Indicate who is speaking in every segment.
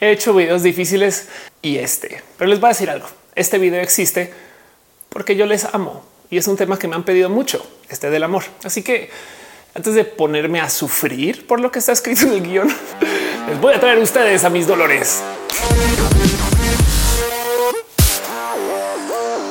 Speaker 1: He hecho videos difíciles y este, pero les voy a decir algo. Este video existe porque yo les amo y es un tema que me han pedido mucho, este del amor. Así que antes de ponerme a sufrir por lo que está escrito en el guion, les voy a traer ustedes a mis dolores.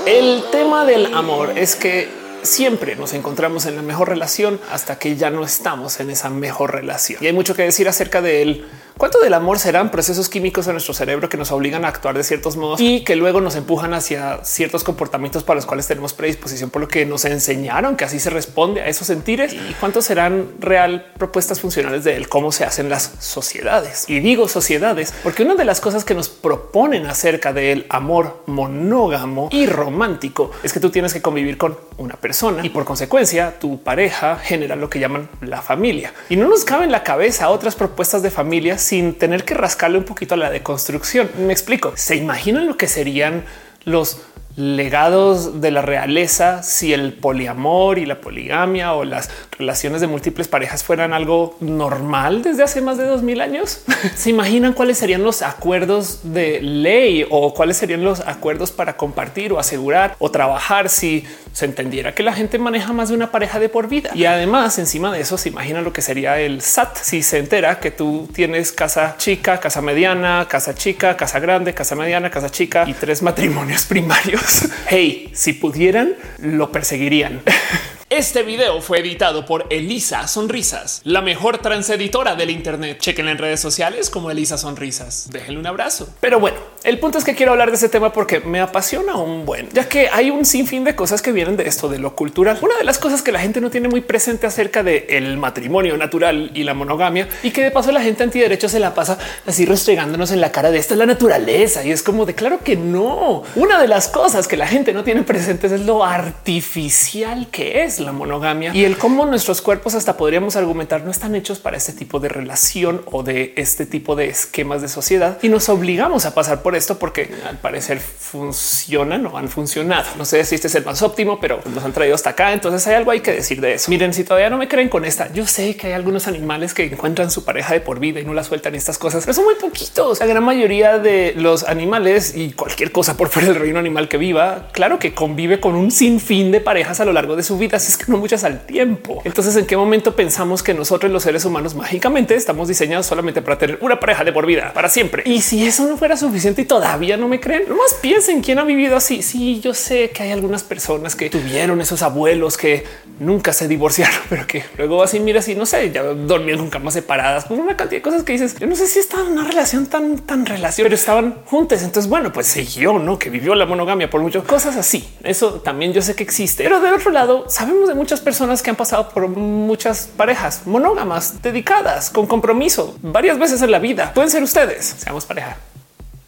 Speaker 1: El tema del amor es que siempre nos encontramos en la mejor relación hasta que ya no estamos en esa mejor relación. Y hay mucho que decir acerca de él. ¿Cuánto del amor serán procesos químicos en nuestro cerebro que nos obligan a actuar de ciertos modos y que luego nos empujan hacia ciertos comportamientos para los cuales tenemos predisposición por lo que nos enseñaron que así se responde a esos sentires? ¿Y cuántos serán real propuestas funcionales de él? Cómo se hacen las sociedades. Y digo sociedades porque una de las cosas que nos proponen acerca del amor monógamo y romántico es que tú tienes que convivir con una persona y por consecuencia tu pareja genera lo que llaman la familia. Y no nos cabe en la cabeza otras propuestas de familia sin tener que rascarle un poquito a la deconstrucción. Me explico. ¿Se imaginan lo que serían los legados de la realeza si el poliamor y la poligamia o las relaciones de múltiples parejas fueran algo normal desde hace más de dos mil años. Se imaginan cuáles serían los acuerdos de ley o cuáles serían los acuerdos para compartir o asegurar o trabajar si se entendiera que la gente maneja más de una pareja de por vida. Y además, encima de eso, se imagina lo que sería el SAT si se entera que tú tienes casa chica, casa mediana, casa chica, casa grande, casa mediana, casa chica y tres matrimonios primarios. hey, si pudieran, lo perseguirían. Este video fue editado por Elisa Sonrisas, la mejor transeditora del Internet. Chequen en redes sociales como Elisa Sonrisas. Déjenle un abrazo. Pero bueno, el punto es que quiero hablar de ese tema porque me apasiona un buen, ya que hay un sinfín de cosas que vienen de esto de lo cultural. Una de las cosas que la gente no tiene muy presente acerca del el matrimonio natural y la monogamia y que de paso la gente antiderecho se la pasa así restregándonos en la cara de esta es la naturaleza y es como de claro que no. Una de las cosas que la gente no tiene presentes es lo artificial que es la monogamia y el cómo nuestros cuerpos hasta podríamos argumentar no están hechos para este tipo de relación o de este tipo de esquemas de sociedad y nos obligamos a pasar por esto porque al parecer funcionan o han funcionado. No sé si este es el más óptimo, pero nos han traído hasta acá. Entonces hay algo hay que decir de eso. Miren, si todavía no me creen con esta, yo sé que hay algunos animales que encuentran su pareja de por vida y no la sueltan estas cosas, pero son muy poquitos. La gran mayoría de los animales y cualquier cosa por fuera del reino animal que viva, claro que convive con un sinfín de parejas a lo largo de su vida. Es que no muchas al tiempo. Entonces, ¿en qué momento pensamos que nosotros los seres humanos mágicamente estamos diseñados solamente para tener una pareja de por vida para siempre? Y si eso no fuera suficiente y todavía no me creen, más piensen quién ha vivido así. Sí, yo sé que hay algunas personas que tuvieron esos abuelos que nunca se divorciaron, pero que luego así mira, así no sé, ya dormían con camas separadas, con una cantidad de cosas que dices. Yo no sé si estaba en una relación tan, tan relación, pero estaban juntas. Entonces, bueno, pues siguió, no que vivió la monogamia por muchas cosas así. Eso también yo sé que existe, pero del otro lado de muchas personas que han pasado por muchas parejas monógamas dedicadas con compromiso varias veces en la vida. Pueden ser ustedes. Seamos pareja.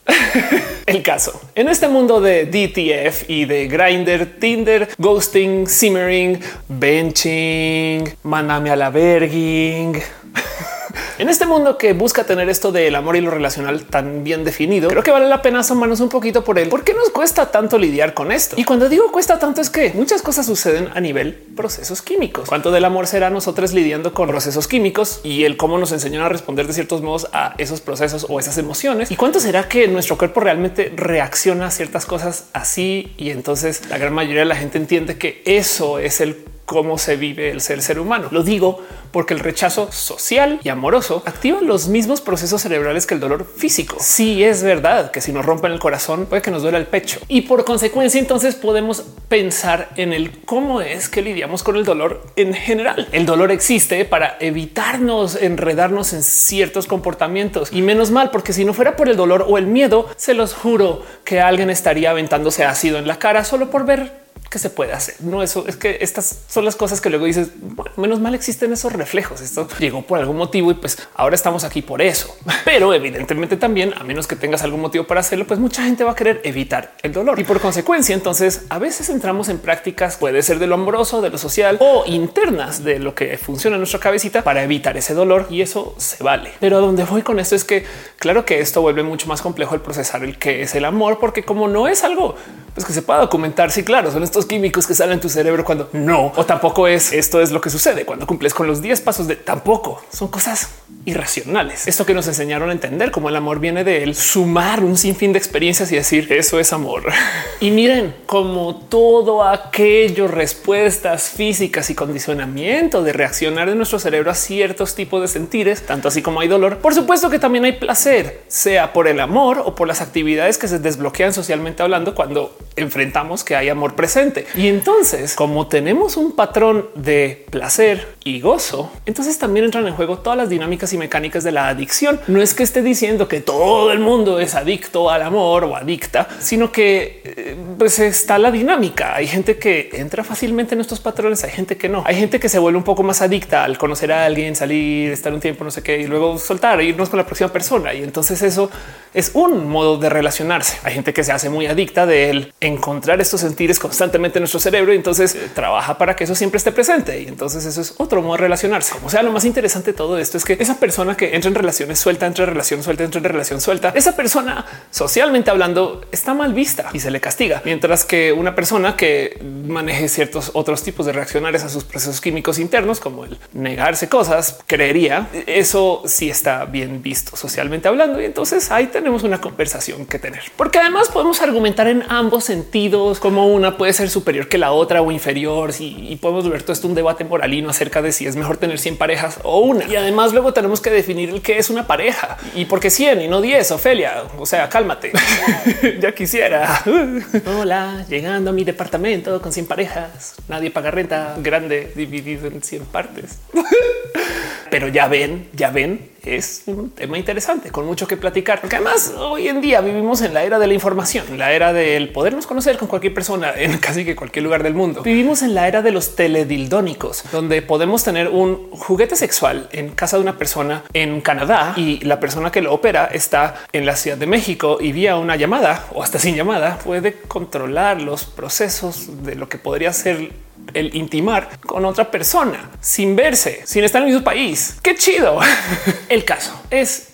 Speaker 1: El caso en este mundo de DTF y de Grinder, Tinder, ghosting, simmering, benching, mandame a la verging. En este mundo que busca tener esto del amor y lo relacional tan bien definido, creo que vale la pena asomarnos un poquito por él. ¿Por qué nos cuesta tanto lidiar con esto? Y cuando digo cuesta tanto es que muchas cosas suceden a nivel procesos químicos. ¿Cuánto del amor será nosotros lidiando con procesos químicos y el cómo nos enseñan a responder de ciertos modos a esos procesos o esas emociones? ¿Y cuánto será que nuestro cuerpo realmente reacciona a ciertas cosas así? Y entonces la gran mayoría de la gente entiende que eso es el cómo se vive el ser ser humano. Lo digo porque el rechazo social y amoroso activa los mismos procesos cerebrales que el dolor físico. Sí es verdad que si nos rompen el corazón puede que nos duele el pecho y por consecuencia entonces podemos pensar en el cómo es que lidiamos con el dolor en general. El dolor existe para evitarnos enredarnos en ciertos comportamientos y menos mal porque si no fuera por el dolor o el miedo, se los juro que alguien estaría aventándose ácido en la cara solo por ver que se puede hacer. No, eso es que estas son las cosas que luego dices, bueno, menos mal existen esos reflejos. Esto llegó por algún motivo y pues ahora estamos aquí por eso. Pero evidentemente también, a menos que tengas algún motivo para hacerlo, pues mucha gente va a querer evitar el dolor y por consecuencia, entonces a veces entramos en prácticas, puede ser de lo amoroso, de lo social o internas de lo que funciona en nuestra cabecita para evitar ese dolor y eso se vale. Pero a donde voy con esto es que claro que esto vuelve mucho más complejo el procesar el que es el amor, porque como no es algo pues, que se pueda documentar, sí, claro, son estos químicos que salen en tu cerebro cuando no, o tampoco es esto es lo que sucede cuando cumples con los 10 pasos de tampoco son cosas irracionales. Esto que nos enseñaron a entender como el amor viene de él, sumar un sinfín de experiencias y decir eso es amor. y miren como todo aquello, respuestas físicas y condicionamiento de reaccionar de nuestro cerebro a ciertos tipos de sentires, tanto así como hay dolor. Por supuesto que también hay placer, sea por el amor o por las actividades que se desbloquean socialmente hablando cuando enfrentamos que hay amor presente. Y entonces, como tenemos un patrón de placer y gozo, entonces también entran en juego todas las dinámicas y mecánicas de la adicción. No es que esté diciendo que todo el mundo es adicto al amor o adicta, sino que eh, pues está la dinámica. Hay gente que entra fácilmente en estos patrones, hay gente que no. Hay gente que se vuelve un poco más adicta al conocer a alguien, salir, estar un tiempo, no sé qué, y luego soltar, irnos con la próxima persona. Y entonces eso es un modo de relacionarse. Hay gente que se hace muy adicta de encontrar estos sentires constantemente en nuestro cerebro y entonces eh, trabaja para que eso siempre esté presente. Y entonces eso es otro modo de relacionarse. O sea, lo más interesante de todo esto es que esa persona que entra en relaciones suelta, entre relación suelta, entre en relación suelta, esa persona socialmente hablando está mal vista y se le castiga. Mientras que una persona que maneje ciertos otros tipos de reaccionarios a sus procesos químicos internos, como el negarse cosas, creería eso sí está bien visto socialmente hablando. Y entonces ahí tenemos una conversación que tener, porque además podemos argumentar en ambos sentidos como una puede ser superior que la otra o inferior y, podemos ver todo esto un debate moralino acerca de si es mejor tener 100 parejas o una. Y además luego tenemos que definir el que es una pareja y por qué 100 y no 10. Ofelia, o sea, cálmate. ya quisiera. Hola, llegando a mi departamento con 100 parejas. Nadie paga renta grande dividido en 100 partes. Pero ya ven, ya ven, es un tema interesante con mucho que platicar, porque además hoy en día vivimos en la era de la información, la era del podernos conocer con cualquier persona en casi que cualquier lugar del mundo. Vivimos en la era de los teledildónicos, donde podemos tener un juguete sexual en casa de una persona en Canadá y la persona que lo opera está en la Ciudad de México y vía una llamada o hasta sin llamada puede controlar los procesos de lo que podría ser el intimar con otra persona sin verse, sin estar en el mismo país. Qué chido. el caso es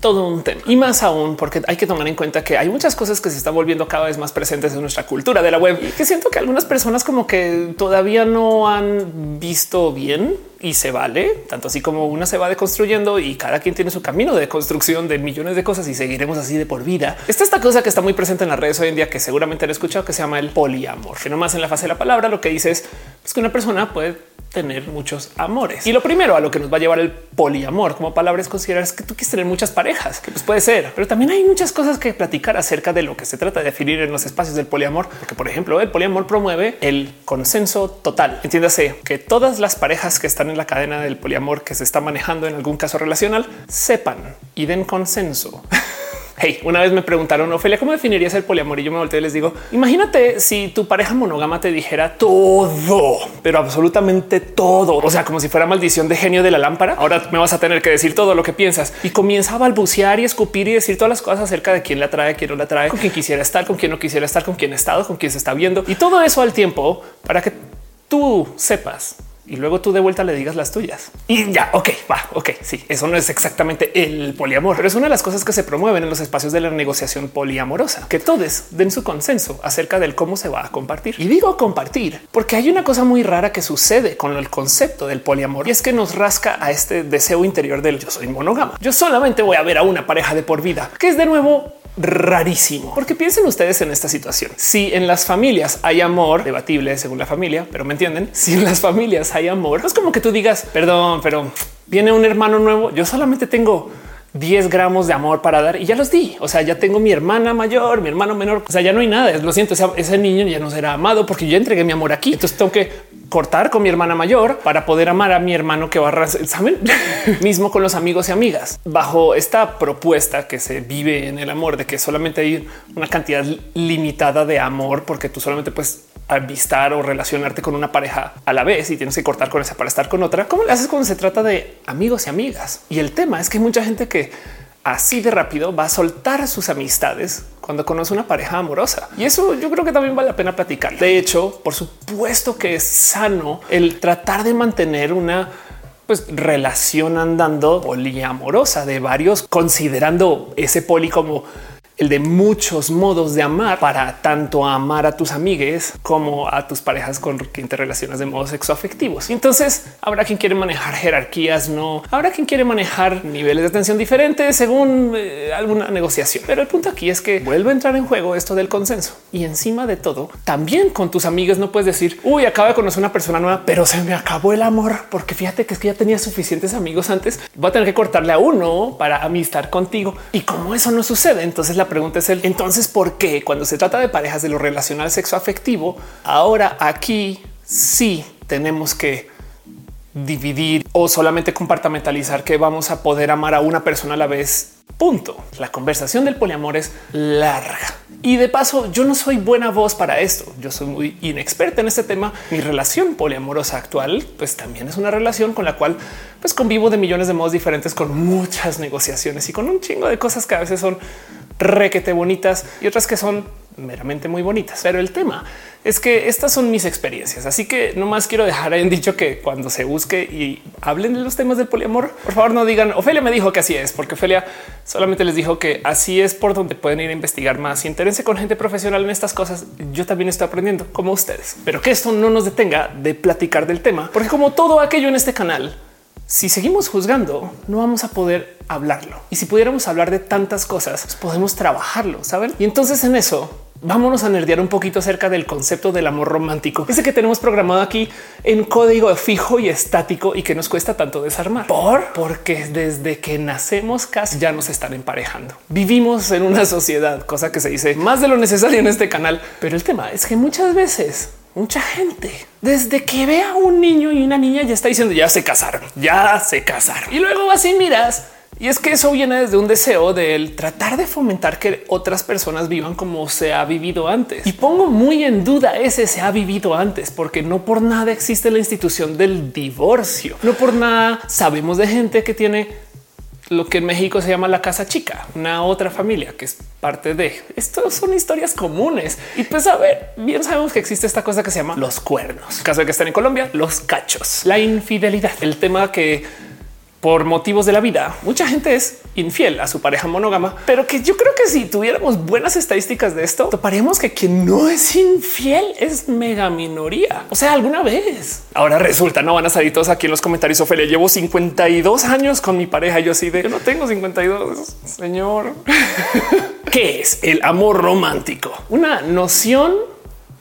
Speaker 1: todo un tema y más aún porque hay que tomar en cuenta que hay muchas cosas que se están volviendo cada vez más presentes en nuestra cultura de la web y que siento que algunas personas como que todavía no han visto bien y se vale, tanto así como una se va deconstruyendo y cada quien tiene su camino de construcción de millones de cosas y seguiremos así de por vida. Está esta cosa que está muy presente en las redes hoy en día que seguramente han escuchado que se llama el poliamor, que nomás en la fase de la palabra lo que dice es pues, que una persona puede tener muchos amores. Y lo primero a lo que nos va a llevar el poliamor como palabra es considerar que tú quieres tener muchas parejas, que pues puede ser, pero también hay muchas cosas que platicar acerca de lo que se trata de definir en los espacios del poliamor, porque por ejemplo el poliamor promueve el consenso total. Entiéndase que todas las parejas que están en la cadena del poliamor que se está manejando en algún caso relacional sepan y den consenso. Hey, una vez me preguntaron, Ofelia, ¿cómo definirías el poliamor? Y yo me volteé y les digo, imagínate si tu pareja monógama te dijera todo, pero absolutamente todo. O sea, como si fuera maldición de genio de la lámpara. Ahora me vas a tener que decir todo lo que piensas y comienza a balbucear y escupir y decir todas las cosas acerca de quién la trae, quién no la trae, con quién quisiera estar, con quién no quisiera estar, con quién ha estado, con quién se está viendo y todo eso al tiempo para que tú sepas y luego tú de vuelta le digas las tuyas y ya. Ok, va. Ok, sí, eso no es exactamente el poliamor, pero es una de las cosas que se promueven en los espacios de la negociación poliamorosa, que todos den su consenso acerca del cómo se va a compartir. Y digo compartir porque hay una cosa muy rara que sucede con el concepto del poliamor y es que nos rasca a este deseo interior del yo soy monógama. Yo solamente voy a ver a una pareja de por vida, que es de nuevo rarísimo. Porque piensen ustedes en esta situación. Si en las familias hay amor, debatible según la familia, pero me entienden, si en las familias hay amor, no es como que tú digas, perdón, pero viene un hermano nuevo, yo solamente tengo 10 gramos de amor para dar y ya los di. O sea, ya tengo mi hermana mayor, mi hermano menor. O sea, ya no hay nada. Lo siento, ese niño ya no será amado porque yo entregué mi amor aquí. Entonces tengo que cortar con mi hermana mayor para poder amar a mi hermano que va a saben mismo con los amigos y amigas bajo esta propuesta que se vive en el amor de que solamente hay una cantidad limitada de amor porque tú solamente puedes avistar o relacionarte con una pareja a la vez y tienes que cortar con esa para estar con otra. ¿Cómo le haces cuando se trata de amigos y amigas? Y el tema es que hay mucha gente que así de rápido va a soltar sus amistades cuando conoce una pareja amorosa. Y eso yo creo que también vale la pena platicar. De hecho, por supuesto que es sano el tratar de mantener una pues, relación andando poliamorosa de varios, considerando ese poli como el de muchos modos de amar para tanto amar a tus amigues como a tus parejas con quien te relacionas de modos sexoafectivos. Entonces habrá quien quiere manejar jerarquías, no habrá quien quiere manejar niveles de atención diferentes según eh, alguna negociación. Pero el punto aquí es que vuelve a entrar en juego esto del consenso y encima de todo, también con tus amigos no puedes decir uy, acabo de conocer una persona nueva, pero se me acabó el amor porque fíjate que es que ya tenía suficientes amigos antes. Voy a tener que cortarle a uno para amistar contigo y como eso no sucede, entonces la pregunta es el entonces por qué cuando se trata de parejas de lo relacional sexo afectivo, ahora aquí sí tenemos que dividir o solamente compartimentalizar que vamos a poder amar a una persona a la vez. Punto. La conversación del poliamor es larga. Y de paso, yo no soy buena voz para esto. Yo soy muy inexperta en este tema. Mi relación poliamorosa actual, pues también es una relación con la cual pues convivo de millones de modos diferentes, con muchas negociaciones y con un chingo de cosas que a veces son requete bonitas y otras que son meramente muy bonitas. Pero el tema es que estas son mis experiencias. Así que no más quiero dejar en dicho que cuando se busque y hablen de los temas del poliamor, por favor no digan Ofelia me dijo que así es, porque Ofelia solamente les dijo que así es por donde pueden ir a investigar más y entérense con gente profesional en estas cosas. Yo también estoy aprendiendo como ustedes, pero que esto no nos detenga de platicar del tema, porque como todo aquello en este canal, si seguimos juzgando, no vamos a poder hablarlo. Y si pudiéramos hablar de tantas cosas, pues podemos trabajarlo, saben? Y entonces en eso vámonos a nerdear un poquito acerca del concepto del amor romántico. Ese que tenemos programado aquí en código fijo y estático y que nos cuesta tanto desarmar. Por porque desde que nacemos casi ya nos están emparejando. Vivimos en una sociedad, cosa que se dice más de lo necesario en este canal. Pero el tema es que muchas veces mucha gente desde que ve a un niño y una niña ya está diciendo ya se casaron, ya se casaron. Y luego así miras y es que eso viene desde un deseo de tratar de fomentar que otras personas vivan como se ha vivido antes. Y pongo muy en duda ese se ha vivido antes, porque no por nada existe la institución del divorcio. No por nada sabemos de gente que tiene lo que en México se llama la casa chica, una otra familia que es parte de esto. Son historias comunes y pues a ver, bien sabemos que existe esta cosa que se llama los cuernos. caso de que estén en Colombia, los cachos, la infidelidad, el tema que por motivos de la vida, mucha gente es infiel a su pareja monógama, pero que yo creo que si tuviéramos buenas estadísticas de esto, toparíamos que quien no es infiel es mega minoría. O sea, alguna vez. Ahora resulta, no van a salir todos aquí en los comentarios. Ophelia, llevo 52 años con mi pareja. Yo sí de yo no tengo 52, señor. ¿Qué es el amor romántico? Una noción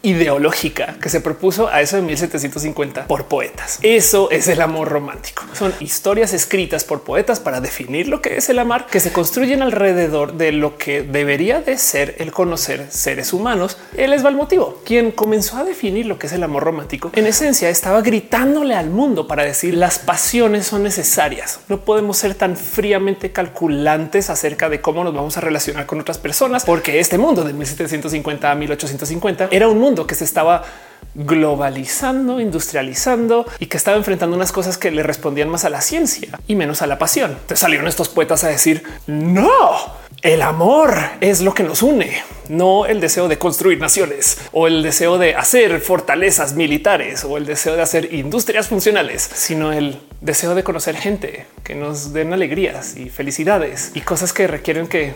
Speaker 1: ideológica que se propuso a eso de 1750 por poetas. Eso es el amor romántico. Son historias escritas por poetas para definir lo que es el amar, que se construyen alrededor de lo que debería de ser el conocer seres humanos. Él es el motivo. Quien comenzó a definir lo que es el amor romántico, en esencia estaba gritándole al mundo para decir las pasiones son necesarias. No podemos ser tan fríamente calculantes acerca de cómo nos vamos a relacionar con otras personas, porque este mundo de 1750 a 1850 era un mundo que se estaba globalizando, industrializando y que estaba enfrentando unas cosas que le respondían más a la ciencia y menos a la pasión. Te salieron estos poetas a decir no, el amor es lo que nos une, no el deseo de construir naciones o el deseo de hacer fortalezas militares o el deseo de hacer industrias funcionales, sino el deseo de conocer gente que nos den alegrías y felicidades y cosas que requieren que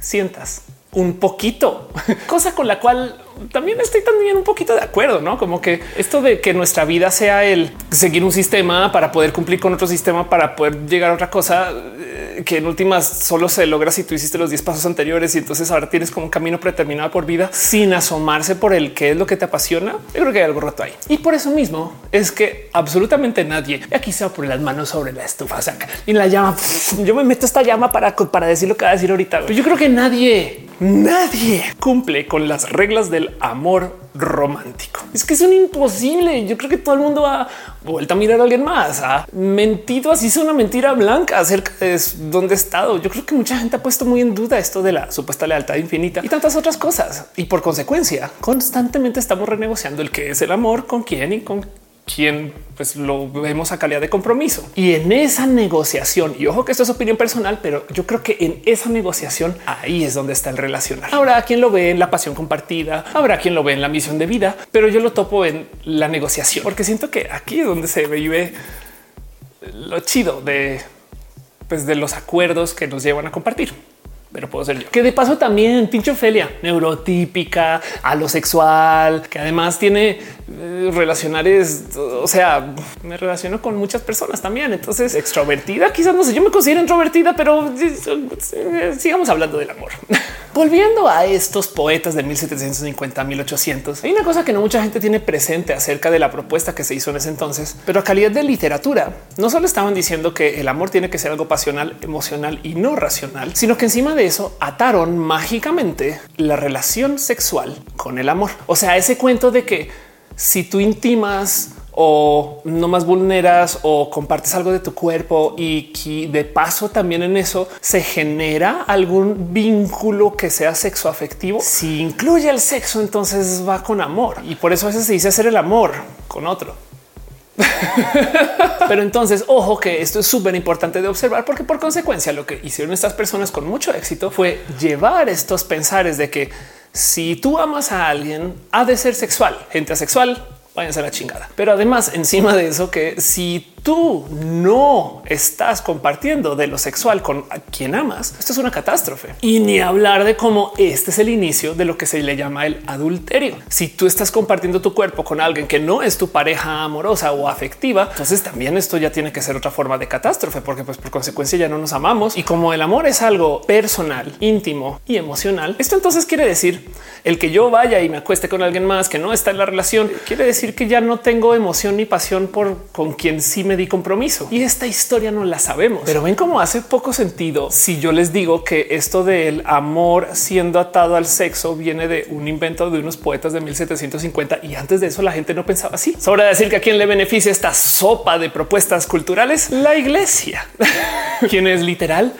Speaker 1: sientas un poquito, cosa con la cual también estoy también un poquito de acuerdo, no como que esto de que nuestra vida sea el seguir un sistema para poder cumplir con otro sistema, para poder llegar a otra cosa eh, que en últimas solo se logra si tú hiciste los 10 pasos anteriores y entonces ahora tienes como un camino predeterminado por vida sin asomarse por el que es lo que te apasiona. Yo creo que hay algo roto ahí y por eso mismo es que absolutamente nadie aquí se va a poner las manos sobre la estufa y la llama. Yo me meto esta llama para, para decir lo que va a decir ahorita. Yo creo que nadie, nadie cumple con las reglas del amor romántico. Es que es un imposible. Yo creo que todo el mundo ha vuelto a mirar a alguien más, ha mentido así es una mentira blanca acerca de dónde he estado. Yo creo que mucha gente ha puesto muy en duda esto de la supuesta lealtad infinita y tantas otras cosas. Y por consecuencia, constantemente estamos renegociando el que es el amor, con quién y con quien pues lo vemos a calidad de compromiso. Y en esa negociación, y ojo que esto es opinión personal, pero yo creo que en esa negociación ahí es donde está el relacionar. Habrá quien lo ve en la pasión compartida, habrá quien lo ve en la misión de vida, pero yo lo topo en la negociación, porque siento que aquí es donde se vive lo chido de, pues, de los acuerdos que nos llevan a compartir. Pero puedo ser yo. Que de paso también pinche Ofelia, neurotípica, alosexual, que además tiene eh, relacionares, o sea, me relaciono con muchas personas también. Entonces, extrovertida, quizás no sé, yo me considero introvertida, pero eh, sigamos hablando del amor. Volviendo a estos poetas de 1750 1800, hay una cosa que no mucha gente tiene presente acerca de la propuesta que se hizo en ese entonces, pero a calidad de literatura, no solo estaban diciendo que el amor tiene que ser algo pasional, emocional y no racional, sino que encima de eso ataron mágicamente la relación sexual con el amor. O sea, ese cuento de que si tú intimas o no más vulneras o compartes algo de tu cuerpo y que de paso también en eso se genera algún vínculo que sea sexo afectivo. Si incluye el sexo, entonces va con amor y por eso a veces se dice hacer el amor con otro. Pero entonces, ojo que esto es súper importante de observar porque por consecuencia lo que hicieron estas personas con mucho éxito fue llevar estos pensares de que si tú amas a alguien, ha de ser sexual, gente asexual, váyanse a la chingada. Pero además, encima de eso, que si tú no estás compartiendo de lo sexual con quien amas, esto es una catástrofe. Y ni hablar de cómo este es el inicio de lo que se le llama el adulterio. Si tú estás compartiendo tu cuerpo con alguien que no es tu pareja amorosa o afectiva, entonces también esto ya tiene que ser otra forma de catástrofe, porque pues por consecuencia ya no nos amamos. Y como el amor es algo personal, íntimo y emocional, esto entonces quiere decir el que yo vaya y me acueste con alguien más que no está en la relación, quiere decir que ya no tengo emoción ni pasión por con quien sí me di compromiso. Y esta historia no la sabemos. Pero ven cómo hace poco sentido si yo les digo que esto del amor siendo atado al sexo viene de un invento de unos poetas de 1750 y antes de eso la gente no pensaba así. Sobra decir que a quién le beneficia esta sopa de propuestas culturales, la iglesia, quien es literal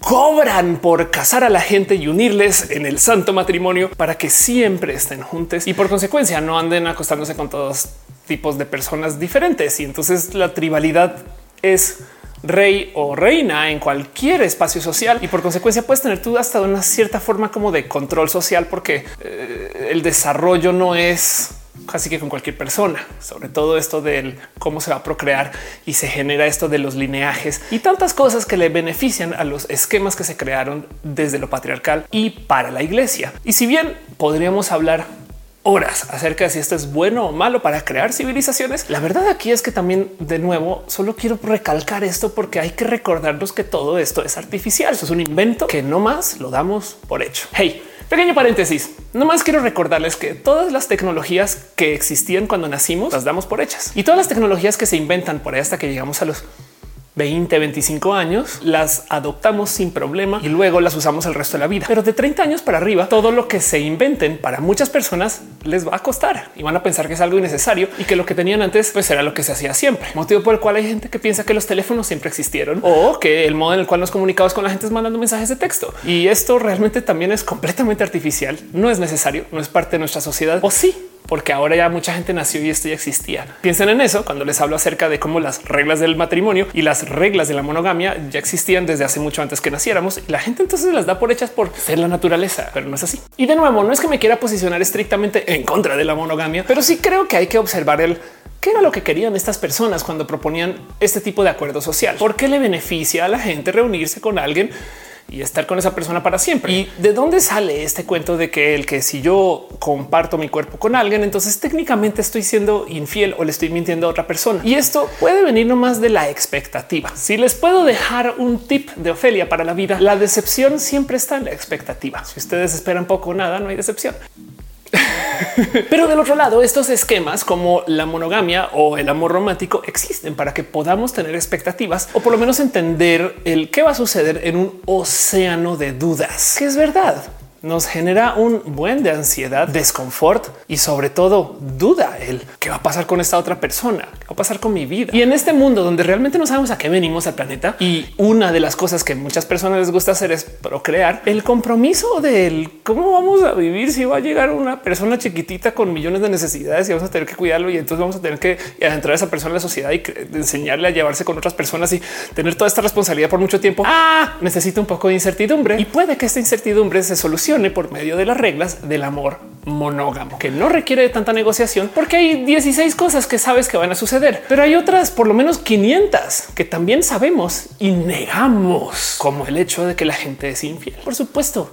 Speaker 1: cobran por casar a la gente y unirles en el santo matrimonio para que siempre estén juntos y por consecuencia no anden acostándose con todos tipos de personas diferentes. Y entonces la tribalidad es rey o reina en cualquier espacio social y por consecuencia puedes tener tú hasta una cierta forma como de control social porque eh, el desarrollo no es casi que con cualquier persona, sobre todo esto del cómo se va a procrear y se genera esto de los lineajes y tantas cosas que le benefician a los esquemas que se crearon desde lo patriarcal y para la iglesia. Y si bien podríamos hablar horas acerca de si esto es bueno o malo para crear civilizaciones. La verdad aquí es que también de nuevo solo quiero recalcar esto porque hay que recordarnos que todo esto es artificial. Eso es un invento que no más lo damos por hecho. Hey, pequeño paréntesis. No más quiero recordarles que todas las tecnologías que existían cuando nacimos las damos por hechas y todas las tecnologías que se inventan por ahí hasta que llegamos a los 20, 25 años, las adoptamos sin problema y luego las usamos el resto de la vida. Pero de 30 años para arriba, todo lo que se inventen para muchas personas les va a costar y van a pensar que es algo innecesario y que lo que tenían antes pues era lo que se hacía siempre. Motivo por el cual hay gente que piensa que los teléfonos siempre existieron o que el modo en el cual nos comunicamos con la gente es mandando mensajes de texto. Y esto realmente también es completamente artificial. No es necesario, no es parte de nuestra sociedad. O sí, porque ahora ya mucha gente nació y esto ya existía. Piensen en eso cuando les hablo acerca de cómo las reglas del matrimonio y las reglas de la monogamia ya existían desde hace mucho antes que naciéramos y la gente entonces las da por hechas por ser la naturaleza, pero no es así. Y de nuevo, no es que me quiera posicionar estrictamente en contra de la monogamia, pero sí creo que hay que observar el qué era lo que querían estas personas cuando proponían este tipo de acuerdo social. ¿Por qué le beneficia a la gente reunirse con alguien? Y estar con esa persona para siempre. ¿Y de dónde sale este cuento de que el que si yo comparto mi cuerpo con alguien, entonces técnicamente estoy siendo infiel o le estoy mintiendo a otra persona? Y esto puede venir nomás de la expectativa. Si les puedo dejar un tip de Ofelia para la vida, la decepción siempre está en la expectativa. Si ustedes esperan poco o nada, no hay decepción. Pero del otro lado, estos esquemas como la monogamia o el amor romántico existen para que podamos tener expectativas o por lo menos entender el qué va a suceder en un océano de dudas, que es verdad nos genera un buen de ansiedad, desconfort y sobre todo duda el qué va a pasar con esta otra persona, qué va a pasar con mi vida. Y en este mundo donde realmente no sabemos a qué venimos al planeta y una de las cosas que muchas personas les gusta hacer es procrear, el compromiso del cómo vamos a vivir si va a llegar una persona chiquitita con millones de necesidades y vamos a tener que cuidarlo y entonces vamos a tener que entrar a esa persona en la sociedad y enseñarle a llevarse con otras personas y tener toda esta responsabilidad por mucho tiempo. Ah, necesita un poco de incertidumbre y puede que esta incertidumbre se solucione por medio de las reglas del amor monógamo, que no requiere de tanta negociación porque hay 16 cosas que sabes que van a suceder, pero hay otras por lo menos 500 que también sabemos y negamos, como el hecho de que la gente es infiel. Por supuesto,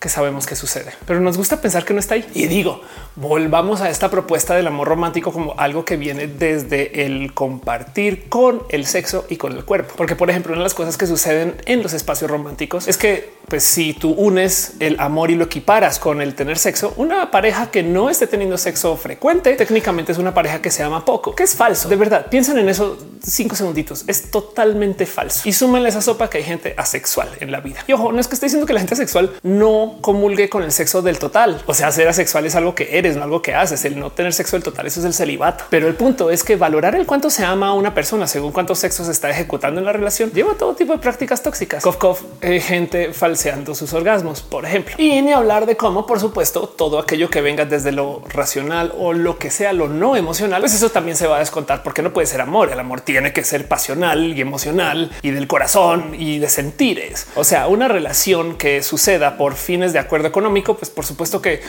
Speaker 1: que sabemos que sucede, pero nos gusta pensar que no está ahí. Y digo, volvamos a esta propuesta del amor romántico como algo que viene desde el compartir con el sexo y con el cuerpo. Porque, por ejemplo, una de las cosas que suceden en los espacios románticos es que, pues, si tú unes el amor y lo equiparas con el tener sexo, una pareja que no esté teniendo sexo frecuente, técnicamente es una pareja que se ama poco, que es falso. De verdad, piensen en eso cinco segunditos. Es totalmente falso. Y súmenle esa sopa que hay gente asexual en la vida. Y ojo, no es que esté diciendo que la gente asexual no comulgue con el sexo del total. O sea, ser asexual es algo que eres, no algo que haces. El no tener sexo del total, eso es el celibato. Pero el punto es que valorar el cuánto se ama a una persona según cuántos sexos está ejecutando en la relación lleva todo tipo de prácticas tóxicas. Cof, eh, gente falseando sus orgasmos, por ejemplo. Y ni hablar de cómo, por supuesto, todo aquello que venga desde lo racional o lo que sea lo no emocional, pues eso también se va a descontar porque no puede ser amor. El amor tiene que ser pasional y emocional y del corazón y de sentires. O sea, una relación que suceda por fin de acuerdo económico, pues por supuesto que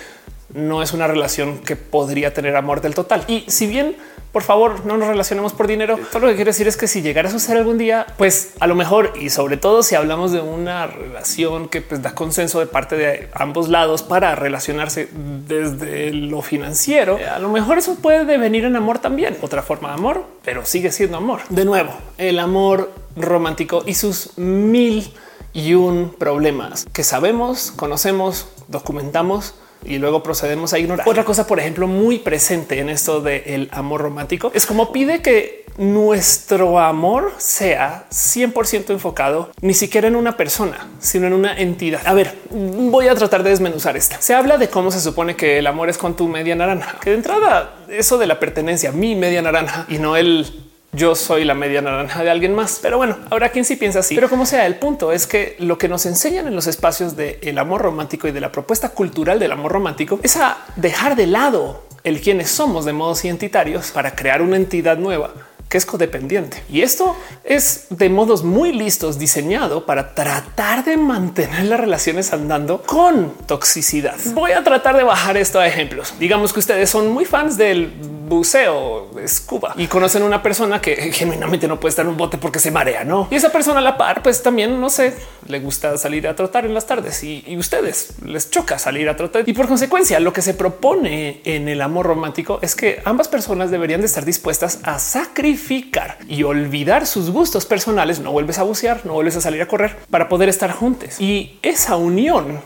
Speaker 1: no es una relación que podría tener amor del total. Y si bien, por favor, no nos relacionemos por dinero, todo lo que quiero decir es que si llegara a suceder algún día, pues a lo mejor y sobre todo si hablamos de una relación que pues, da consenso de parte de ambos lados para relacionarse desde lo financiero, a lo mejor eso puede devenir en amor también. Otra forma de amor, pero sigue siendo amor. De nuevo, el amor romántico y sus mil y un problemas que sabemos, conocemos, documentamos y luego procedemos a ignorar. Otra cosa, por ejemplo, muy presente en esto del amor romántico es como pide que nuestro amor sea 100% enfocado ni siquiera en una persona, sino en una entidad. A ver, voy a tratar de desmenuzar esta. Se habla de cómo se supone que el amor es con tu media naranja, que de entrada eso de la pertenencia, mi media naranja y no el yo soy la media naranja de alguien más. Pero bueno, habrá quien sí piensa así. Pero como sea, el punto es que lo que nos enseñan en los espacios del amor romántico y de la propuesta cultural del amor romántico es a dejar de lado el quienes somos de modos identitarios para crear una entidad nueva que es codependiente. Y esto es de modos muy listos diseñado para tratar de mantener las relaciones andando con toxicidad. Voy a tratar de bajar esto a ejemplos. Digamos que ustedes son muy fans del buceo, scuba y conocen una persona que genuinamente no puede estar en un bote porque se marea, no? Y esa persona a la par, pues también no sé, le gusta salir a trotar en las tardes y, y ustedes les choca salir a trotar. Y por consecuencia, lo que se propone en el amor romántico es que ambas personas deberían de estar dispuestas a sacrificar y olvidar sus gustos personales. No vuelves a bucear, no vuelves a salir a correr para poder estar juntos. Y esa unión,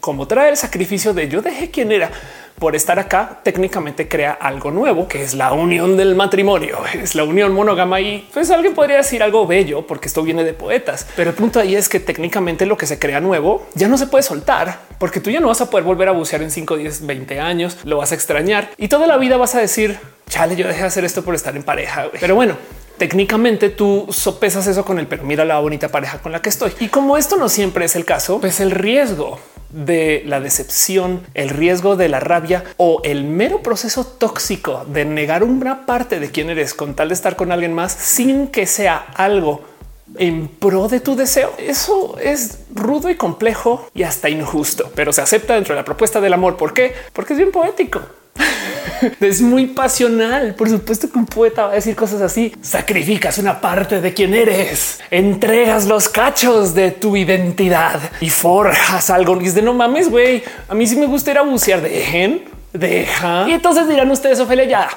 Speaker 1: como trae el sacrificio de yo dejé quien era por estar acá, técnicamente crea algo nuevo, que es la unión del matrimonio, es la unión monógama y pues alguien podría decir algo bello porque esto viene de poetas. Pero el punto ahí es que técnicamente lo que se crea nuevo ya no se puede soltar porque tú ya no vas a poder volver a bucear en 5, 10, 20 años, lo vas a extrañar y toda la vida vas a decir, chale, yo dejé de hacer esto por estar en pareja. Pero bueno, técnicamente tú sopesas eso con el pero mira la bonita pareja con la que estoy. Y como esto no siempre es el caso, pues el riesgo de la decepción, el riesgo de la rabia o el mero proceso tóxico de negar una parte de quién eres con tal de estar con alguien más sin que sea algo en pro de tu deseo. Eso es rudo y complejo y hasta injusto, pero se acepta dentro de la propuesta del amor. ¿Por qué? Porque es bien poético. es muy pasional. Por supuesto que un poeta va a decir cosas así. Sacrificas una parte de quien eres, entregas los cachos de tu identidad y forjas algo. Y es de no mames, güey. A mí sí me gusta ir a bucear. Dejen, deja. Y entonces dirán ustedes, Ophelia, ya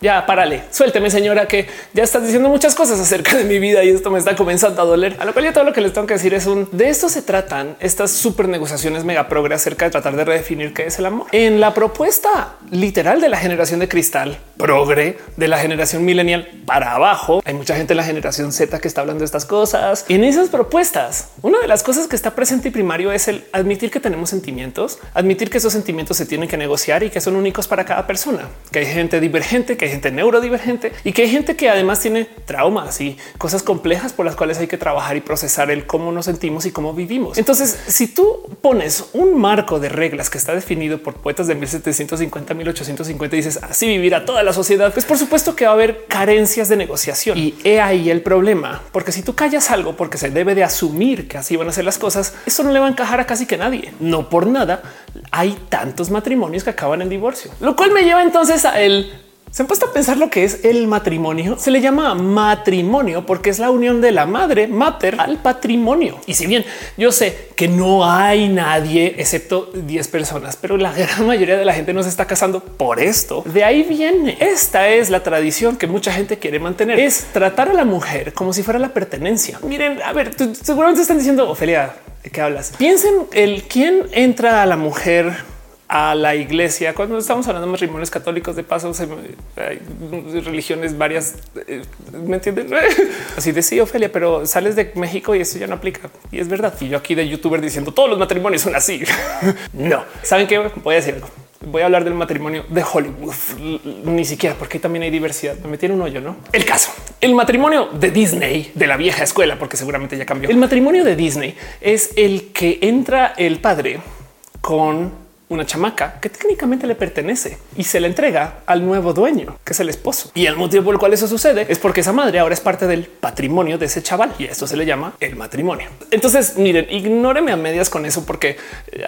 Speaker 1: ya párale, suélteme señora que ya estás diciendo muchas cosas acerca de mi vida y esto me está comenzando a doler. A lo cual yo todo lo que les tengo que decir es un de esto se tratan estas super negociaciones mega progre acerca de tratar de redefinir qué es el amor. En la propuesta literal de la generación de cristal progre de la generación millennial para abajo, hay mucha gente en la generación Z que está hablando de estas cosas. Y en esas propuestas, una de las cosas que está presente y primario es el admitir que tenemos sentimientos, admitir que esos sentimientos se tienen que negociar y que son únicos para cada persona, que hay gente divergente, que gente neurodivergente y que hay gente que además tiene traumas y cosas complejas por las cuales hay que trabajar y procesar el cómo nos sentimos y cómo vivimos. Entonces, si tú pones un marco de reglas que está definido por poetas de 1750, 1850 y dices así vivir a toda la sociedad, pues por supuesto que va a haber carencias de negociación y he ahí el problema, porque si tú callas algo porque se debe de asumir que así van a ser las cosas, eso no le va a encajar a casi que nadie. No por nada hay tantos matrimonios que acaban en divorcio, lo cual me lleva entonces a el se han puesto a pensar lo que es el matrimonio. Se le llama matrimonio porque es la unión de la madre mater al patrimonio. Y si bien yo sé que no hay nadie excepto 10 personas, pero la gran mayoría de la gente no se está casando por esto. De ahí viene. Esta es la tradición que mucha gente quiere mantener. Es tratar a la mujer como si fuera la pertenencia. Miren, a ver, seguramente están diciendo Ofelia, ¿de qué hablas? Piensen el quién entra a la mujer a la iglesia. Cuando estamos hablando de matrimonios católicos, de paso, hay religiones varias. Eh, ¿Me entienden? Así de sí, Ofelia, pero sales de México y eso ya no aplica. Y es verdad. Y yo aquí de youtuber diciendo todos los matrimonios son así. no. ¿Saben qué? Voy a decir algo. Voy a hablar del matrimonio de Hollywood, ni siquiera porque también hay diversidad. Me metí un hoyo, no? El caso, el matrimonio de Disney de la vieja escuela, porque seguramente ya cambió. El matrimonio de Disney es el que entra el padre con una chamaca que técnicamente le pertenece y se le entrega al nuevo dueño, que es el esposo. Y el motivo por el cual eso sucede es porque esa madre ahora es parte del patrimonio de ese chaval y esto se le llama el matrimonio. Entonces, miren, ignóreme a medias con eso porque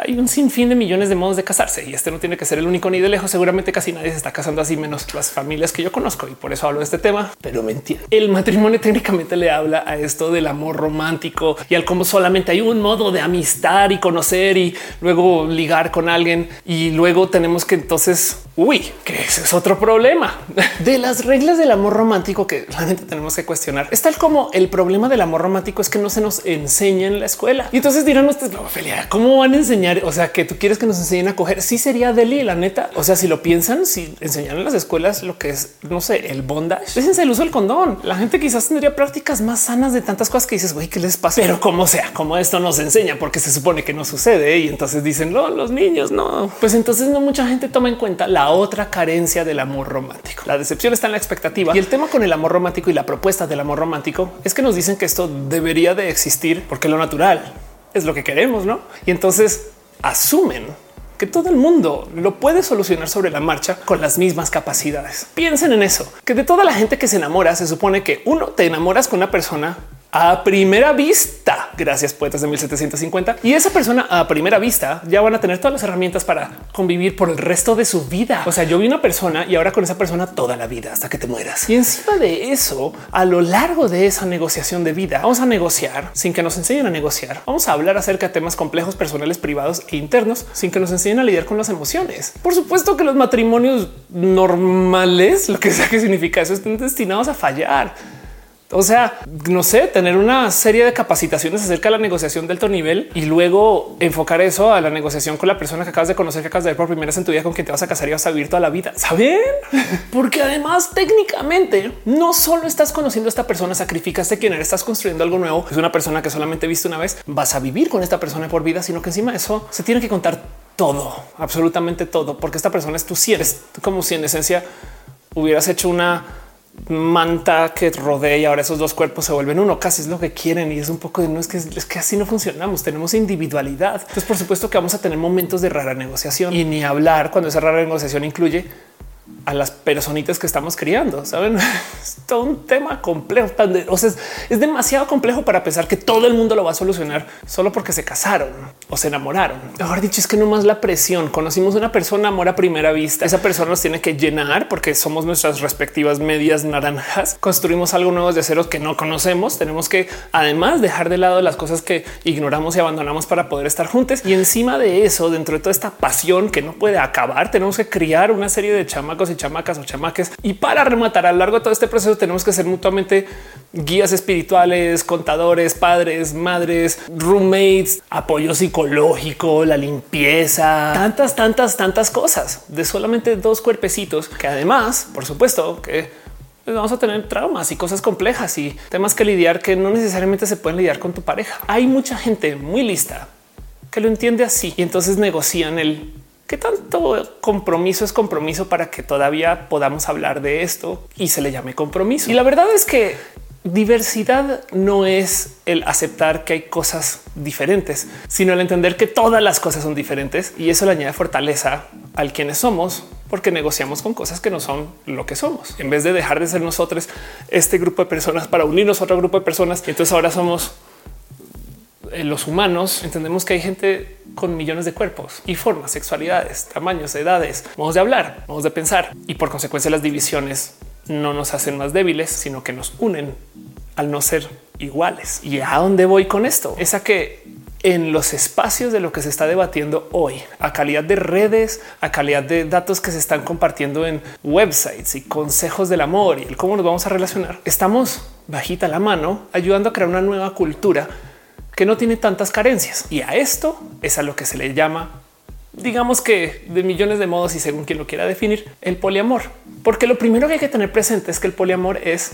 Speaker 1: hay un sinfín de millones de modos de casarse y este no tiene que ser el único ni de lejos. Seguramente casi nadie se está casando así, menos las familias que yo conozco y por eso hablo de este tema, pero me entiende. El matrimonio técnicamente le habla a esto del amor romántico y al cómo solamente hay un modo de amistad y conocer y luego ligar con alguien y luego tenemos que entonces, uy, que ese es otro problema de las reglas del amor romántico que realmente tenemos que cuestionar. Es tal como el problema del amor romántico es que no se nos enseña en la escuela. Y entonces dirán ustedes, no, Ophelia, ¿cómo van a enseñar? O sea, que tú quieres que nos enseñen a coger. Sí sería deli, la neta. O sea, si lo piensan, si enseñan en las escuelas lo que es, no sé, el bondage, déjense el uso del condón. La gente quizás tendría prácticas más sanas de tantas cosas que dices, güey, ¿qué les pasa? Pero como sea, como esto nos enseña, porque se supone que no sucede y entonces dicen, los niños pues entonces no mucha gente toma en cuenta la otra carencia del amor romántico. La decepción está en la expectativa y el tema con el amor romántico y la propuesta del amor romántico es que nos dicen que esto debería de existir porque lo natural es lo que queremos, ¿no? Y entonces asumen que todo el mundo lo puede solucionar sobre la marcha con las mismas capacidades. Piensen en eso, que de toda la gente que se enamora, se supone que uno te enamoras con una persona a primera vista. Gracias, poetas de 1750. Y esa persona a primera vista ya van a tener todas las herramientas para convivir por el resto de su vida. O sea, yo vi una persona y ahora con esa persona toda la vida hasta que te mueras. Y encima de eso, a lo largo de esa negociación de vida, vamos a negociar sin que nos enseñen a negociar. Vamos a hablar acerca de temas complejos, personales, privados e internos, sin que nos enseñen a lidiar con las emociones. Por supuesto que los matrimonios normales, lo que sea que significa eso, están destinados a fallar o sea, no sé, tener una serie de capacitaciones acerca de la negociación de alto nivel y luego enfocar eso a la negociación con la persona que acabas de conocer, que acabas de ver por primera vez en tu vida, con quien te vas a casar y vas a vivir toda la vida. Saben? Porque además técnicamente no solo estás conociendo a esta persona, sacrificaste quien eres, estás construyendo algo nuevo. Es una persona que solamente viste una vez. Vas a vivir con esta persona por vida, sino que encima de eso se tiene que contar todo, absolutamente todo, porque esta persona es tu si eres como si en esencia hubieras hecho una manta que rodea y ahora esos dos cuerpos se vuelven uno. Casi es lo que quieren y es un poco de no es que es que así no funcionamos. Tenemos individualidad. Entonces, por supuesto que vamos a tener momentos de rara negociación y ni hablar cuando esa rara negociación incluye a las personitas que estamos criando. Saben, es todo un tema complejo. O sea, es, demasiado complejo para pensar que todo el mundo lo va a solucionar solo porque se casaron o se enamoraron. Mejor dicho, es que no más la presión. Conocimos una persona, amor a primera vista. Esa persona nos tiene que llenar porque somos nuestras respectivas medias naranjas. Construimos algo nuevo de ceros que no conocemos. Tenemos que además dejar de lado las cosas que ignoramos y abandonamos para poder estar juntos. Y encima de eso, dentro de toda esta pasión que no puede acabar, tenemos que criar una serie de chamacos y chamacas o chamaques. Y para rematar a lo largo de todo este proceso tenemos que ser mutuamente guías espirituales, contadores, padres, madres, roommates, apoyo psicológico, la limpieza, tantas, tantas, tantas cosas de solamente dos cuerpecitos que además, por supuesto, que vamos a tener traumas y cosas complejas y temas que lidiar que no necesariamente se pueden lidiar con tu pareja. Hay mucha gente muy lista que lo entiende así y entonces negocian el ¿Qué tanto compromiso es compromiso para que todavía podamos hablar de esto y se le llame compromiso? Y la verdad es que diversidad no es el aceptar que hay cosas diferentes, sino el entender que todas las cosas son diferentes y eso le añade fortaleza al quienes somos porque negociamos con cosas que no son lo que somos. En vez de dejar de ser nosotros este grupo de personas para unirnos a otro grupo de personas, entonces ahora somos los humanos entendemos que hay gente con millones de cuerpos y formas, sexualidades, tamaños, edades, modos de hablar, modos de pensar y por consecuencia las divisiones no nos hacen más débiles, sino que nos unen al no ser iguales. ¿Y a dónde voy con esto? Es a que en los espacios de lo que se está debatiendo hoy, a calidad de redes, a calidad de datos que se están compartiendo en websites y consejos del amor y el cómo nos vamos a relacionar, estamos bajita la mano ayudando a crear una nueva cultura que no tiene tantas carencias. Y a esto es a lo que se le llama, digamos que de millones de modos y según quien lo quiera definir, el poliamor. Porque lo primero que hay que tener presente es que el poliamor es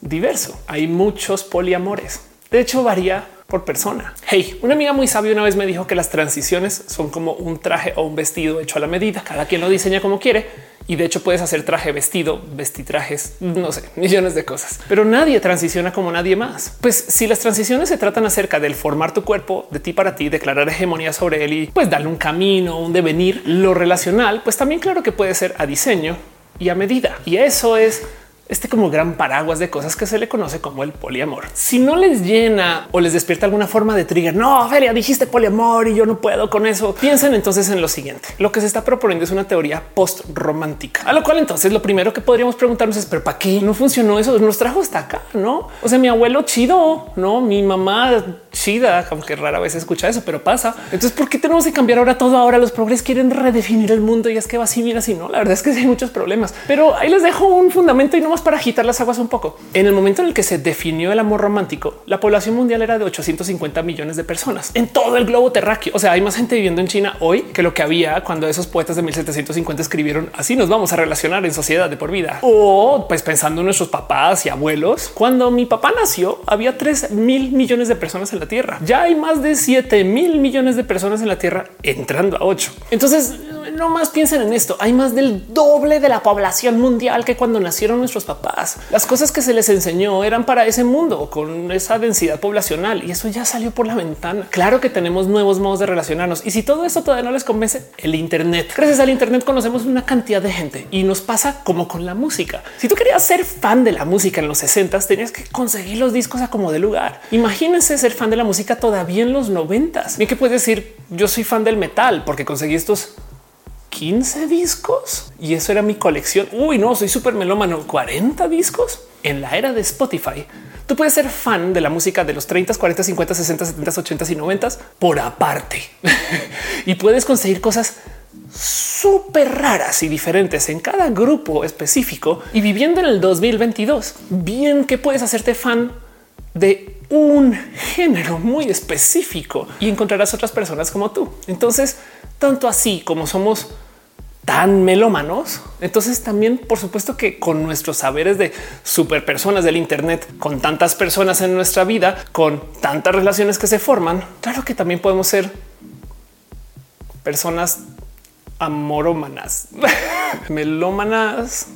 Speaker 1: diverso. Hay muchos poliamores. De hecho, varía por persona. Hey, una amiga muy sabia una vez me dijo que las transiciones son como un traje o un vestido hecho a la medida. Cada quien lo diseña como quiere y de hecho puedes hacer traje, vestido, vestitrajes, no sé, millones de cosas, pero nadie transiciona como nadie más. Pues si las transiciones se tratan acerca del formar tu cuerpo de ti para ti, declarar hegemonía sobre él y pues darle un camino, un devenir, lo relacional, pues también claro que puede ser a diseño y a medida. Y eso es este como gran paraguas de cosas que se le conoce como el poliamor. Si no les llena o les despierta alguna forma de trigger, no, Feria, dijiste poliamor y yo no puedo con eso. Piensen entonces en lo siguiente. Lo que se está proponiendo es una teoría post romántica, a lo cual entonces lo primero que podríamos preguntarnos es, pero ¿para qué no funcionó eso? Nos trajo hasta acá, ¿no? O sea, mi abuelo chido, ¿no? Mi mamá chida, aunque rara vez escucha eso, pero pasa. Entonces, ¿por qué tenemos que cambiar ahora todo? Ahora los progres quieren redefinir el mundo y es que va así, mira, así, no, la verdad es que hay muchos problemas, pero ahí les dejo un fundamento y no para agitar las aguas un poco. En el momento en el que se definió el amor romántico, la población mundial era de 850 millones de personas en todo el globo terráqueo. O sea, hay más gente viviendo en China hoy que lo que había cuando esos poetas de 1750 escribieron así nos vamos a relacionar en sociedad de por vida. O pues pensando en nuestros papás y abuelos, cuando mi papá nació había 3 mil millones de personas en la Tierra. Ya hay más de 7 mil millones de personas en la Tierra entrando a 8. Entonces, no más piensen en esto. Hay más del doble de la población mundial que cuando nacieron nuestros papás. Las cosas que se les enseñó eran para ese mundo con esa densidad poblacional y eso ya salió por la ventana. Claro que tenemos nuevos modos de relacionarnos y si todo esto todavía no les convence, el Internet. Gracias al Internet conocemos una cantidad de gente y nos pasa como con la música. Si tú querías ser fan de la música en los 60 tenías que conseguir los discos a como de lugar. Imagínense ser fan de la música todavía en los 90. Bien que puedes decir yo soy fan del metal porque conseguí estos 15 discos y eso era mi colección. Uy, no, soy súper melómano. 40 discos en la era de Spotify. Tú puedes ser fan de la música de los 30, 40, 50, 60, 70, 80 y 90 por aparte y puedes conseguir cosas súper raras y diferentes en cada grupo específico y viviendo en el 2022. Bien que puedes hacerte fan de un género muy específico y encontrarás otras personas como tú. Entonces, tanto así como somos tan melómanos. Entonces también, por supuesto que con nuestros saberes de super personas del Internet, con tantas personas en nuestra vida, con tantas relaciones que se forman, claro que también podemos ser personas amorómanas, melómanas,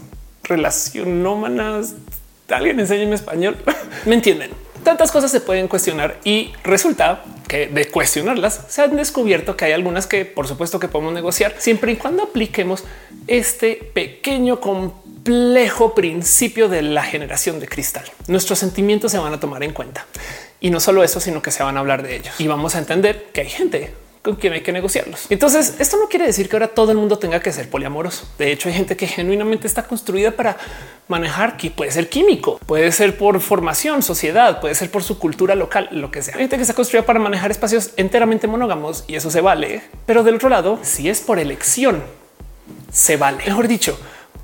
Speaker 1: relacionómanas. Alguien enséñeme español. Me entienden tantas cosas se pueden cuestionar y resulta que de cuestionarlas se han descubierto que hay algunas que por supuesto que podemos negociar siempre y cuando apliquemos este pequeño complejo principio de la generación de cristal. Nuestros sentimientos se van a tomar en cuenta y no solo eso, sino que se van a hablar de ellos y vamos a entender que hay gente con quien hay que negociarlos. Entonces, esto no quiere decir que ahora todo el mundo tenga que ser poliamoroso. De hecho, hay gente que genuinamente está construida para manejar que puede ser químico, puede ser por formación, sociedad, puede ser por su cultura local, lo que sea. Hay gente que está construida para manejar espacios enteramente monógamos y eso se vale. Pero del otro lado, si es por elección, se vale. Mejor dicho,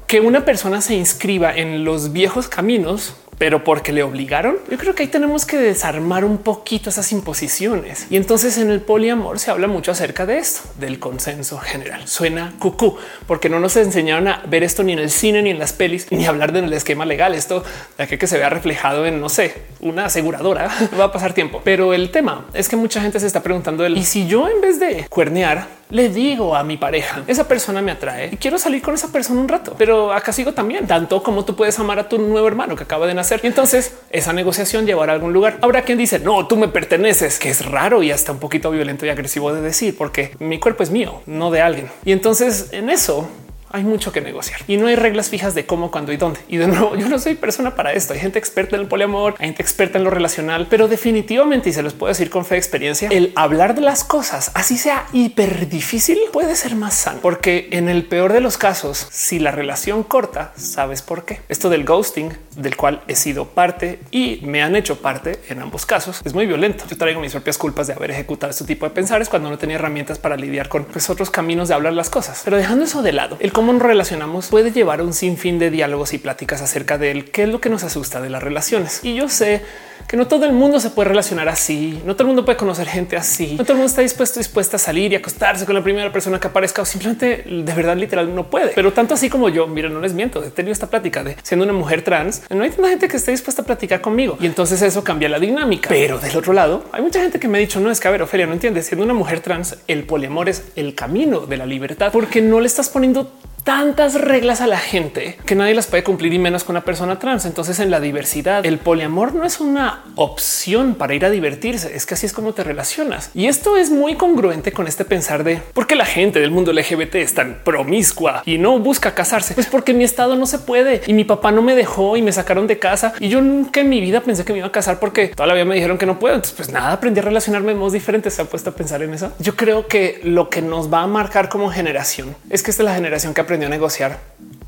Speaker 1: que una persona se inscriba en los viejos caminos pero porque le obligaron. Yo creo que ahí tenemos que desarmar un poquito esas imposiciones. Y entonces en el poliamor se habla mucho acerca de esto, del consenso general. Suena cucú, porque no nos enseñaron a ver esto ni en el cine ni en las pelis, ni hablar del esquema legal. Esto de que, se vea reflejado en, no sé, una aseguradora, va a pasar tiempo. Pero el tema es que mucha gente se está preguntando, ¿y si yo en vez de cuernear, le digo a mi pareja, esa persona me atrae y quiero salir con esa persona un rato, pero acá sigo también, tanto como tú puedes amar a tu nuevo hermano que acaba de nacer. Y entonces esa negociación llevará a algún lugar. Habrá quien dice, no, tú me perteneces, que es raro y hasta un poquito violento y agresivo de decir, porque mi cuerpo es mío, no de alguien. Y entonces en eso hay mucho que negociar y no hay reglas fijas de cómo, cuándo y dónde. Y de nuevo, yo no soy persona para esto. Hay gente experta en el poliamor, hay gente experta en lo relacional, pero definitivamente, y se los puedo decir con fe de experiencia, el hablar de las cosas, así sea hiper difícil, puede ser más sano, porque en el peor de los casos, si la relación corta, sabes por qué. Esto del ghosting, del cual he sido parte y me han hecho parte en ambos casos, es muy violento. Yo traigo mis propias culpas de haber ejecutado este tipo de pensares cuando no tenía herramientas para lidiar con pues, otros caminos de hablar las cosas. Pero dejando eso de lado, el cómo nos relacionamos puede llevar a un sinfín de diálogos y pláticas acerca de él, qué es lo que nos asusta de las relaciones. Y yo sé que no todo el mundo se puede relacionar así, no todo el mundo puede conocer gente así, no todo el mundo está dispuesto, dispuesta a salir y acostarse con la primera persona que aparezca o simplemente de verdad literal no puede. Pero tanto así como yo, mira, no les miento, he tenido esta plática de siendo una mujer trans, no hay tanta gente que esté dispuesta a platicar conmigo y entonces eso cambia la dinámica. Pero del otro lado, hay mucha gente que me ha dicho, no es que a ver, Ofelia, no entiendes, siendo una mujer trans, el poliamor es el camino de la libertad porque no le estás poniendo tantas reglas a la gente que nadie las puede cumplir y menos con una persona trans. Entonces en la diversidad, el poliamor no es una opción para ir a divertirse, es que así es como te relacionas. Y esto es muy congruente con este pensar de por qué la gente del mundo LGBT es tan promiscua y no busca casarse. Pues porque mi estado no se puede y mi papá no me dejó y me sacaron de casa y yo nunca en mi vida pensé que me iba a casar porque todavía me dijeron que no puedo. Entonces pues nada, aprendí a relacionarme de modos diferentes. Se ha puesto a pensar en eso. Yo creo que lo que nos va a marcar como generación es que esta es la generación que aprendió a negociar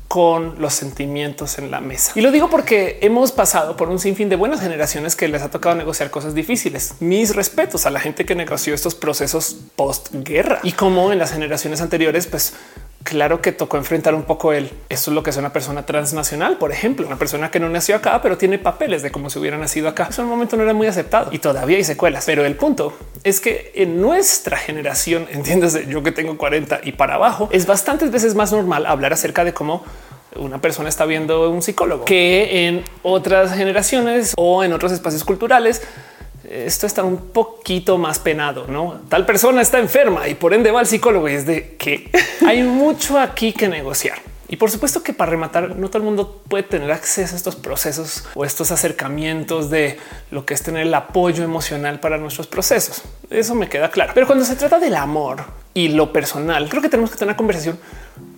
Speaker 1: con los sentimientos en la mesa. Y lo digo porque hemos pasado por un sinfín de buenas generaciones que les ha tocado negociar cosas difíciles. Mis respetos a la gente que negoció estos procesos post guerra y como en las generaciones anteriores, pues claro que tocó enfrentar un poco el esto es lo que es una persona transnacional, por ejemplo, una persona que no nació acá, pero tiene papeles de como si hubiera nacido acá. Eso en un momento no era muy aceptado y todavía hay secuelas. Pero el punto es que en nuestra generación, entiendes, yo que tengo 40 y para abajo, es bastantes veces más normal hablar acerca de cómo una persona está viendo un psicólogo que en otras generaciones o en otros espacios culturales esto está un poquito más penado, ¿no? Tal persona está enferma y por ende va al psicólogo y es de que hay mucho aquí que negociar. Y por supuesto que para rematar, no todo el mundo puede tener acceso a estos procesos o estos acercamientos de lo que es tener el apoyo emocional para nuestros procesos. Eso me queda claro. Pero cuando se trata del amor y lo personal, creo que tenemos que tener una conversación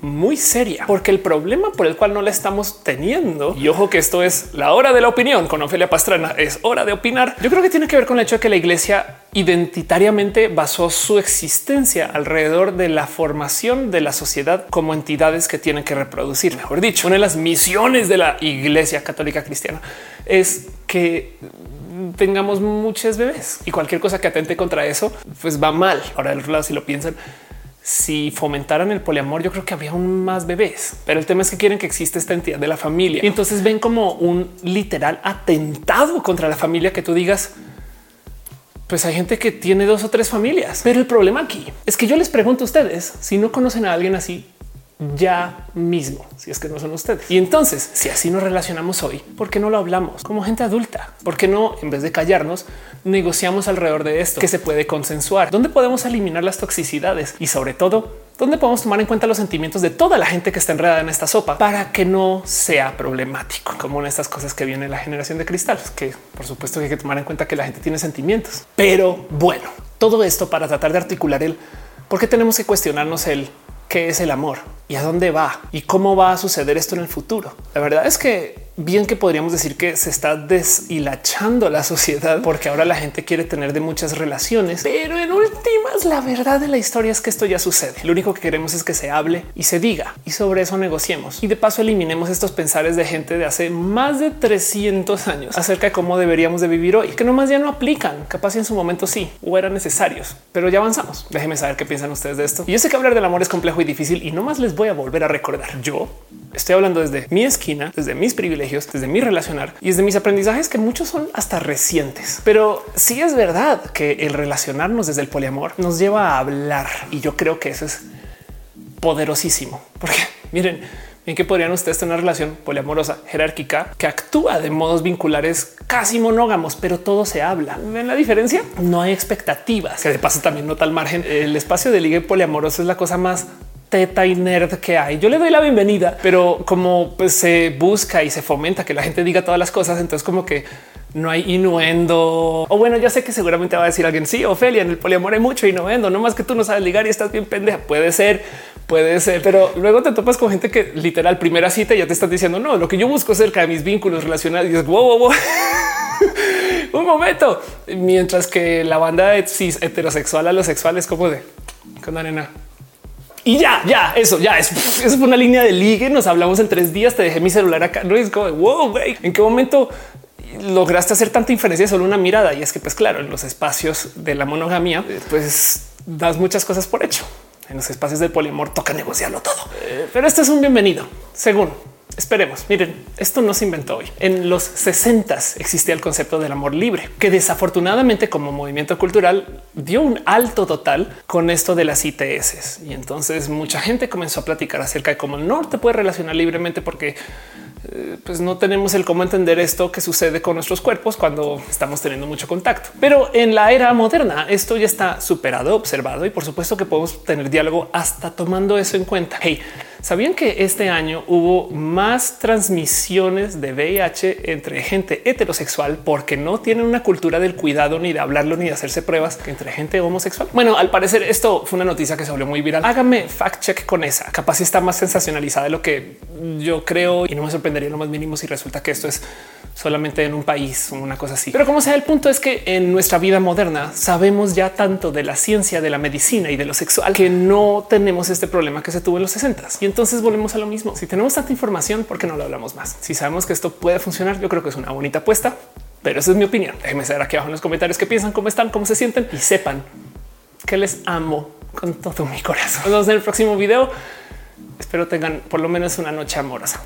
Speaker 1: muy seria, porque el problema por el cual no la estamos teniendo, y ojo que esto es la hora de la opinión con Ofelia Pastrana, es hora de opinar. Yo creo que tiene que ver con el hecho de que la iglesia identitariamente basó su existencia alrededor de la formación de la sociedad como entidades que tienen que reproducir. Mejor dicho, una de las misiones de la iglesia católica cristiana es que tengamos muchos bebés y cualquier cosa que atente contra eso, pues va mal. Ahora del otro lado, si lo piensan, si fomentaran el poliamor, yo creo que había aún más bebés, pero el tema es que quieren que exista esta entidad de la familia. Y entonces ven como un literal atentado contra la familia que tú digas, pues hay gente que tiene dos o tres familias, pero el problema aquí es que yo les pregunto a ustedes si no conocen a alguien así ya mismo, si es que no son ustedes. Y entonces, si así nos relacionamos hoy, ¿por qué no lo hablamos como gente adulta? ¿Por qué no, en vez de callarnos, negociamos alrededor de esto que se puede consensuar? ¿Dónde podemos eliminar las toxicidades? Y sobre todo, ¿dónde podemos tomar en cuenta los sentimientos de toda la gente que está enredada en esta sopa para que no sea problemático? Como en estas cosas que viene la generación de cristal, que por supuesto que hay que tomar en cuenta que la gente tiene sentimientos. Pero bueno, todo esto para tratar de articular el por qué tenemos que cuestionarnos el qué es el amor y a dónde va y cómo va a suceder esto en el futuro. La verdad es que bien que podríamos decir que se está deshilachando la sociedad porque ahora la gente quiere tener de muchas relaciones, pero en últimas la verdad de la historia es que esto ya sucede. Lo único que queremos es que se hable y se diga y sobre eso negociemos y de paso eliminemos estos pensares de gente de hace más de 300 años acerca de cómo deberíamos de vivir hoy, que nomás ya no aplican, capaz en su momento sí o eran necesarios, pero ya avanzamos. Déjenme saber qué piensan ustedes de esto. Y yo sé que hablar del amor es complejo y difícil y no más les voy a volver a recordar. Yo Estoy hablando desde mi esquina, desde mis privilegios, desde mi relacionar y desde mis aprendizajes que muchos son hasta recientes. Pero sí es verdad que el relacionarnos desde el poliamor nos lleva a hablar y yo creo que eso es poderosísimo porque miren, en que podrían ustedes tener una relación poliamorosa jerárquica que actúa de modos vinculares casi monógamos, pero todo se habla. ¿Ven la diferencia? No hay expectativas, que de paso también nota al margen. El espacio de ligue poliamoroso es la cosa más teta y nerd que hay. Yo le doy la bienvenida, pero como pues, se busca y se fomenta que la gente diga todas las cosas, entonces como que no hay innuendo. O bueno, ya sé que seguramente va a decir alguien, sí, Ofelia, en el poliamor hay mucho innuendo, no más que tú no sabes ligar y estás bien pendeja. Puede ser, puede ser, pero luego te topas con gente que literal primera cita ya te están diciendo, no, lo que yo busco cerca de mis vínculos relacionados y es wow, wow, wow. Un momento. Mientras que la banda de cis heterosexual a los sexuales como de con arena y ya, ya, eso, ya, es, eso fue una línea de ligue. Nos hablamos en tres días. Te dejé mi celular acá. No es como wow, güey. ¿En qué momento lograste hacer tanta inferencia solo una mirada? Y es que, pues claro, en los espacios de la monogamia, pues das muchas cosas por hecho. En los espacios del poliamor toca negociarlo todo. Eh, pero esto es un bienvenido, según Esperemos. Miren, esto no se inventó hoy. En los 60 existía el concepto del amor libre, que desafortunadamente como movimiento cultural dio un alto total con esto de las ITS. Y entonces mucha gente comenzó a platicar acerca de cómo no te puedes relacionar libremente porque eh, pues no tenemos el cómo entender esto que sucede con nuestros cuerpos cuando estamos teniendo mucho contacto. Pero en la era moderna esto ya está superado, observado y por supuesto que podemos tener diálogo hasta tomando eso en cuenta. Hey, ¿Sabían que este año hubo más transmisiones de VIH entre gente heterosexual porque no tienen una cultura del cuidado ni de hablarlo ni de hacerse pruebas que entre gente homosexual? Bueno, al parecer esto fue una noticia que se volvió muy viral. Hágame fact check con esa. Capaz está más sensacionalizada de lo que yo creo y no me sorprendería lo más mínimo si resulta que esto es solamente en un país o una cosa así. Pero como sea, el punto es que en nuestra vida moderna sabemos ya tanto de la ciencia, de la medicina y de lo sexual que no tenemos este problema que se tuvo en los 60 y entonces volvemos a lo mismo. Si tenemos tanta información, ¿por qué no lo hablamos más? Si sabemos que esto puede funcionar, yo creo que es una bonita apuesta, pero esa es mi opinión. Déjenme saber aquí abajo en los comentarios qué piensan, cómo están, cómo se sienten y sepan que les amo con todo mi corazón. Nos vemos en el próximo video. Espero tengan por lo menos una noche amorosa.